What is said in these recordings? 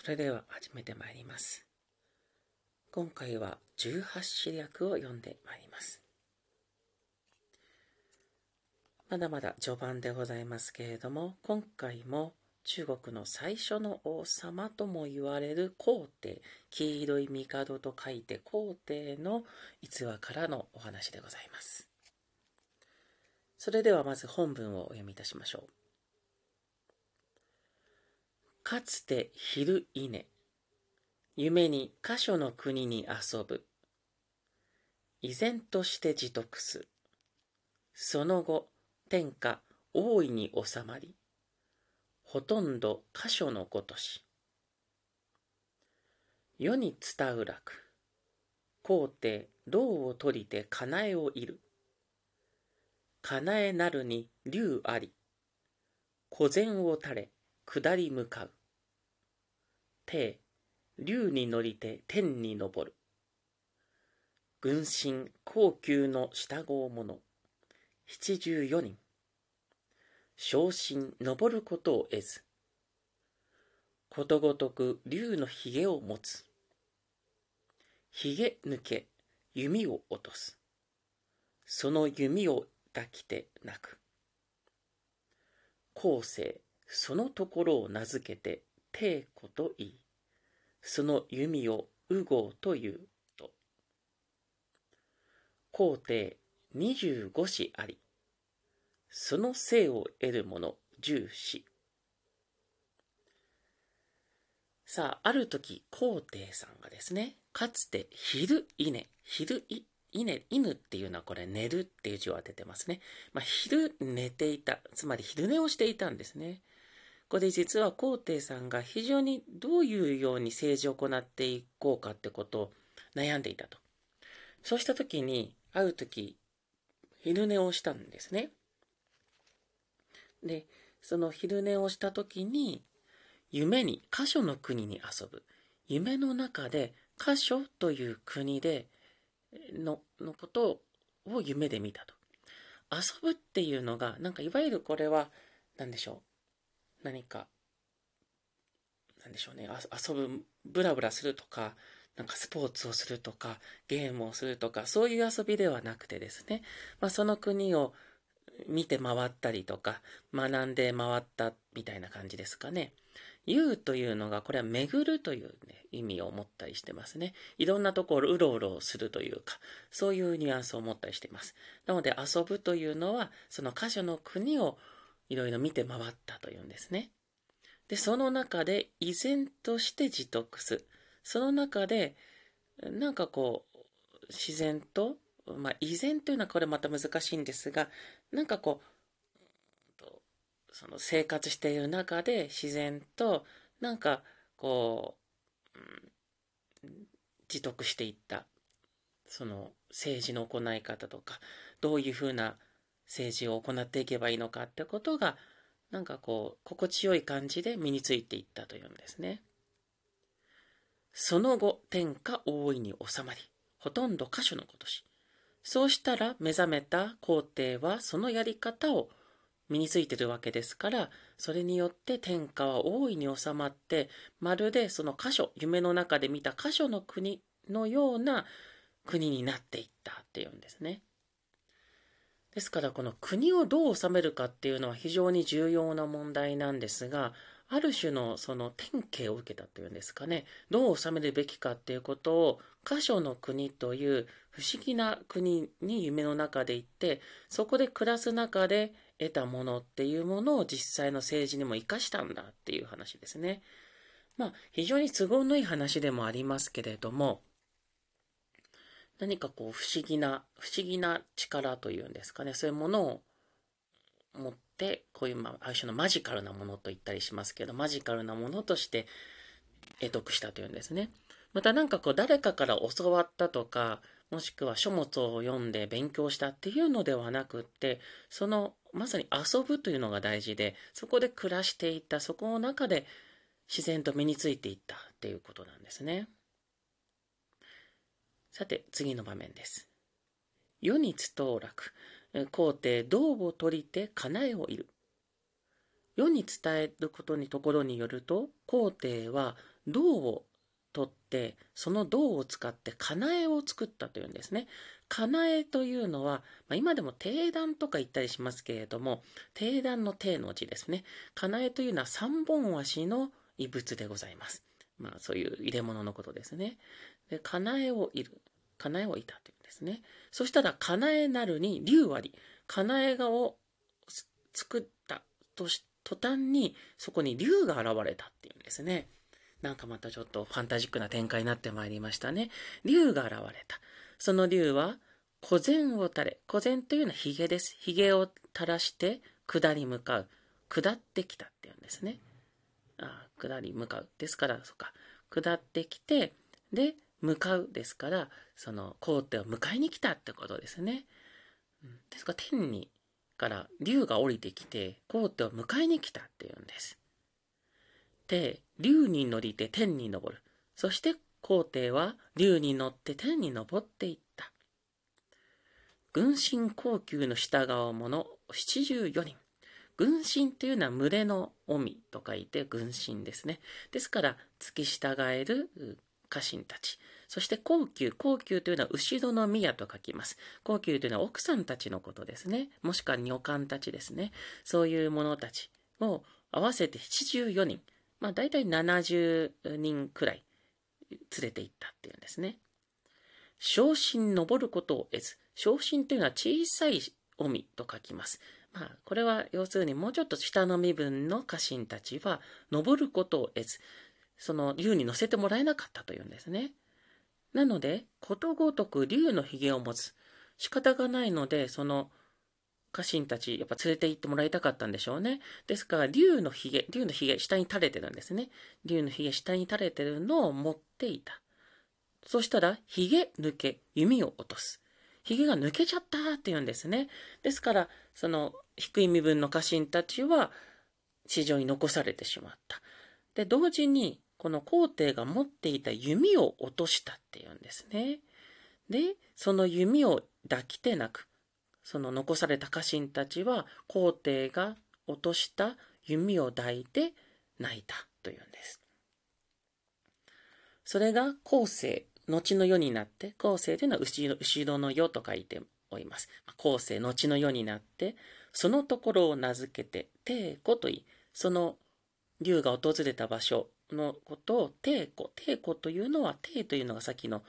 それでは始めてまいります。今回は18詩略を読んでまいります。まだまだ序盤でございますけれども、今回も中国の最初の王様とも言われる皇帝、黄色い帝と書いて皇帝の逸話からのお話でございます。それではまず本文をお読みいたしましょう。かつて昼稲、夢に箇所の国に遊ぶ。依然として自得す。その後、天下大いに収まり、ほとんど箇所のごとし。世に伝う楽。皇帝、銅を取りてかなえをいる。かなえなるに竜あり。小禅を垂れ、下り向かう。帝、竜に乗りて天に昇る。軍神高級の下号者、七十四人。昇進登ることを得ず。ことごとく竜の髭を持つ。髭抜け、弓を落とす。その弓を抱きて泣く。後世、そのところを名付けて、帝子と言い、その弓を右号というと。皇帝二十五子あり、その生を得る者十子。さあ、ある時、皇帝さんがですね、かつて昼稲、昼稲、犬っていうのはこれ寝るっていう字を当ててますね。まあ、昼寝ていた、つまり昼寝をしていたんですね。ここで実は皇帝さんが非常にどういうように政治を行っていこうかってことを悩んでいたと。そうした時に、ある時、昼寝をしたんですね。で、その昼寝をした時に、夢に箇所の国に遊ぶ。夢の中で箇所という国で、の、のことを夢で見たと。遊ぶっていうのが、なんかいわゆるこれは、何でしょう。何か、なんでしょうね、遊ぶ、ブラブラするとか、なんかスポーツをするとか、ゲームをするとか、そういう遊びではなくてですね、まあ、その国を見て回ったりとか、学んで回ったみたいな感じですかね。言うというのが、これは巡るという、ね、意味を持ったりしてますね。いろんなところうろうろするというか、そういうニュアンスを持ったりしています。なので遊ぶというのは、その箇所の国をいろいろ見て回ったというんですね。で、その中で依然として自得す。その中で、なんかこう、自然と、まあ、依然というのはこれまた難しいんですが、なんかこう、その生活している中で自然と、なんかこう、うん、自得していった、その政治の行い方とか、どういうふうな政治を行っていけばいいのかってことが、なんかこう、心地よい感じで身についていったというんですね。その後、天下大いに収まり、ほとんど箇所のことし。そうしたら目覚めた皇帝はそのやり方を身についてるわけですから、それによって天下は大いに収まって、まるでその箇所、夢の中で見た箇所の国のような国になっていったっていうんですね。ですからこの国をどう治めるかっていうのは非常に重要な問題なんですが、ある種のその典型を受けたというんですかね、どう治めるべきかっていうことを、箇所の国という不思議な国に夢の中で行って、そこで暮らす中で得たものっていうものを実際の政治にも生かしたんだっていう話ですね。まあ、非常に都合のいい話でもありますけれども、何かこう不思議な、不思議な力というんですかね、そういうものを持って、こういう、まあ、ある種のマジカルなものと言ったりしますけど、マジカルなものとして得得したというんですね。またなんかこう誰かから教わったとか、もしくは書物を読んで勉強したっていうのではなくって、そのまさに遊ぶというのが大事で、そこで暮らしていった、そこの中で自然と身についていったっていうことなんですね。さて、次の場面です。世につとう楽、皇帝銅を取りてかなえをいる。世に伝えることにところによると、皇帝は銅を取って、その銅を使ってかなえを作ったというんですね。かなえというのは、まあ、今でも定段とか言ったりしますけれども、定段の定の字ですね。かなえというのは三本足の異物でございます。まあそういう入れ物のことですね。で、かなえをいる。かなえをいたというんですね。そしたら、かなえなるに竜割。かなえがを作ったとし、途端にそこに竜が現れたっていうんですね。なんかまたちょっとファンタジックな展開になってまいりましたね。竜が現れた。その竜は、小禅を垂れ。小禅というのは髭です。髭を垂らして下り向かう。下ってきたっていうんですね。あ下り向かう。ですから、そっか。下ってきて、で、向かうですから、その皇帝を迎えに来たってことですね。ですから天にから竜が降りてきて皇帝を迎えに来たっていうんです。で、竜に乗りて天に昇る。そして皇帝は竜に乗って天に昇っていった。軍神高級の従う者七十四人。軍神というのは群れの臣と書いて軍神ですね。ですから、付き従える家臣たち。そして高級、高級というのは後ろの宮と書きます。高級というのは奥さんたちのことですね。もしくは女官たちですね。そういう者たちを合わせて74人。まあ大体70人くらい連れて行ったっていうんですね。昇進登ることを得ず。昇進というのは小さい臣と書きます。まあ、これは要するにもうちょっと下の身分の家臣たちは登ることを得ず、その竜に乗せてもらえなかったというんですね。なので、ことごとく竜の髭を持つ。仕方がないので、その家臣たち、やっぱ連れて行ってもらいたかったんでしょうね。ですから、竜の髭、竜の髭、下に垂れてるんですね。竜の髭、下に垂れてるのを持っていた。そしたら、髭抜け、弓を落とす。髭が抜けちゃったって言うんですね。ですから、その低い身分の家臣たちは、地上に残されてしまった。で、同時に、この皇帝が持っていた弓を落としたっていうんですね。で、その弓を抱きてなく、その残された家臣たちは皇帝が落とした弓を抱いて泣いたというんです。それが後世、後の世になって、後世というのは後ろ後ろの世と書いております。後世、後の世になって、そのところを名付けて、帝古といい、その竜が訪れた場所のことを帝湖。帝湖というのは、帝というのがさっきの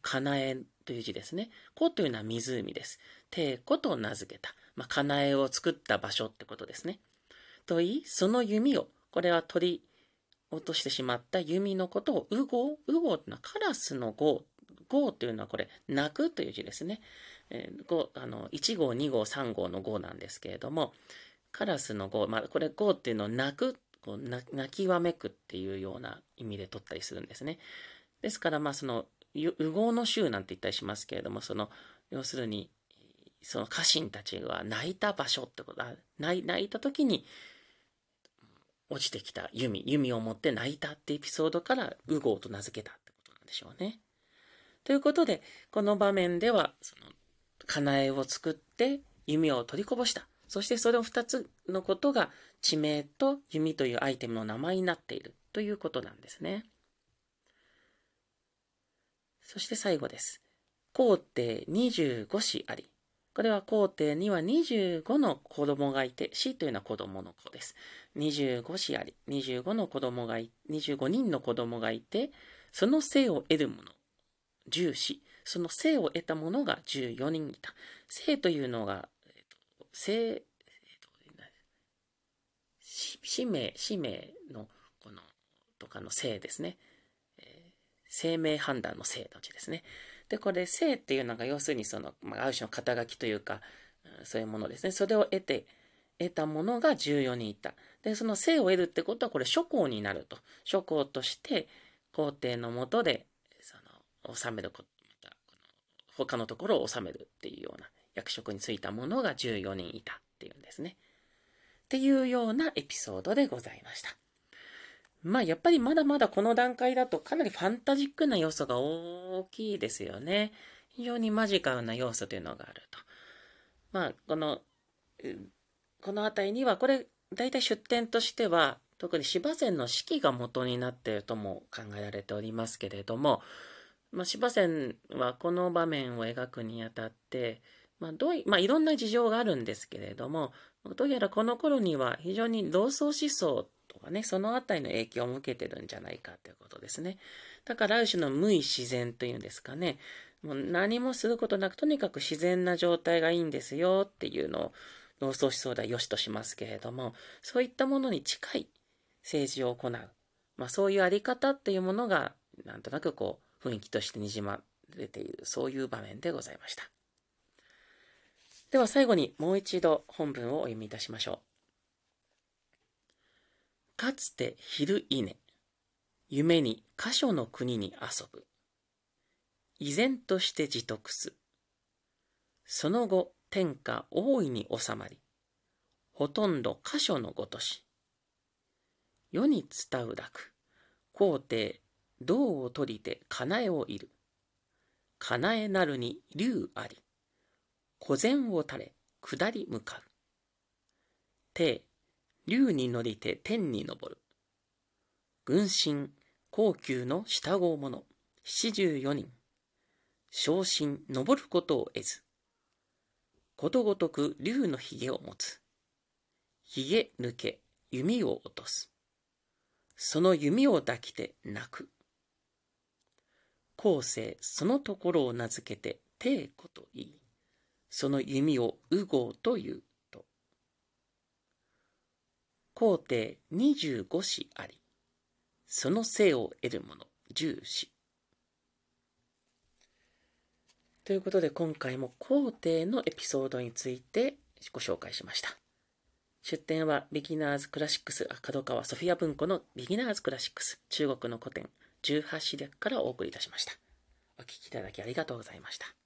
かなえという字ですね。湖というのは湖です。帝湖と名付けた。まあ、かなえを作った場所ってことですね。といい、その弓を、これは取り落としてしまった弓のことを、うごう、うごというのはカラスの号。号というのはこれ、泣くという字ですね。えー、あの1号、2号、3号の号なんですけれども、カラスの号、まあ、これ号っていうのを泣くこう泣きわめくっていうような意味で取ったりするんですね。ですから、まあ、その、右往の衆なんて言ったりしますけれども、その、要するに、その家臣たちが泣いた場所ってことだ。泣いた時に、落ちてきた弓、弓を持って泣いたってエピソードから、右往と名付けたってことなんでしょうね。ということで、この場面では、その、かなえを作って、弓を取りこぼした。そしてそれを2つのことが地名と弓というアイテムの名前になっているということなんですね。そして最後です。皇帝25子あり。これは皇帝には25の子供がいて、子というのは子供の子です。25子あり。25の子供が、25人の子供がいて、その生を得る者、10子。その生を得た者が14人いた。生というのが生、使命、使命の、この、とかの性ですね。生命判断の性の字ですね。で、これ、性っていうのが、要するにその、まあ、ある種の肩書きというか、そういうものですね。それを得て、得たものが14人いた。で、その性を得るってことは、これ、諸公になると。諸公として、皇帝のもとで、その、治めること、他のところを治めるっていうような役職に就いた者が14人いたっていうんですね。っていうようなエピソードでございました。まあやっぱりまだまだこの段階だとかなりファンタジックな要素が大きいですよね。非常にマジカルな要素というのがあると。まあこの、この辺りにはこれ大体出典としては特に芝線の式が元になっているとも考えられておりますけれども、まあ、芝線はこの場面を描くにあたって、まあ、どうい、まあ、いろんな事情があるんですけれども、どうやらこの頃には非常に同窓思想とかね、そのあたりの影響を受けてるんじゃないかということですね。だからある種の無意自然というんですかね。もう何もすることなく、とにかく自然な状態がいいんですよっていうのを、同窓思想では良しとしますけれども、そういったものに近い政治を行う。まあそういうあり方っていうものが、なんとなくこう、雰囲気としてにじまれている、そういう場面でございました。では最後にもう一度本文をお読みいたしましょう。かつて昼稲、夢に箇所の国に遊ぶ。依然として自得す。その後、天下大いに収まり、ほとんど箇所のごとし。世に伝う楽、皇帝、銅を取りてかなえをいる。かなえなるに竜あり。小前を垂れ、下り向かう。帝、竜に乗りて天に昇る。軍神、高級の下号者、七十四人。昇進、登ることを得ず。ことごとく竜の髭を持つ。髭抜け、弓を落とす。その弓を抱きて泣く。後世、そのところを名付けて、帝子と言い、その弓を烏号というと。黄帝二十五子あり、その姓を得る者十子。ということで今回も黄帝のエピソードについてご紹介しました。出典はビギナーズクラシックス角川ソフィア文庫のビギナーズクラシックス中国の古典18史略からお送りいたしました。お聴きいただきありがとうございました。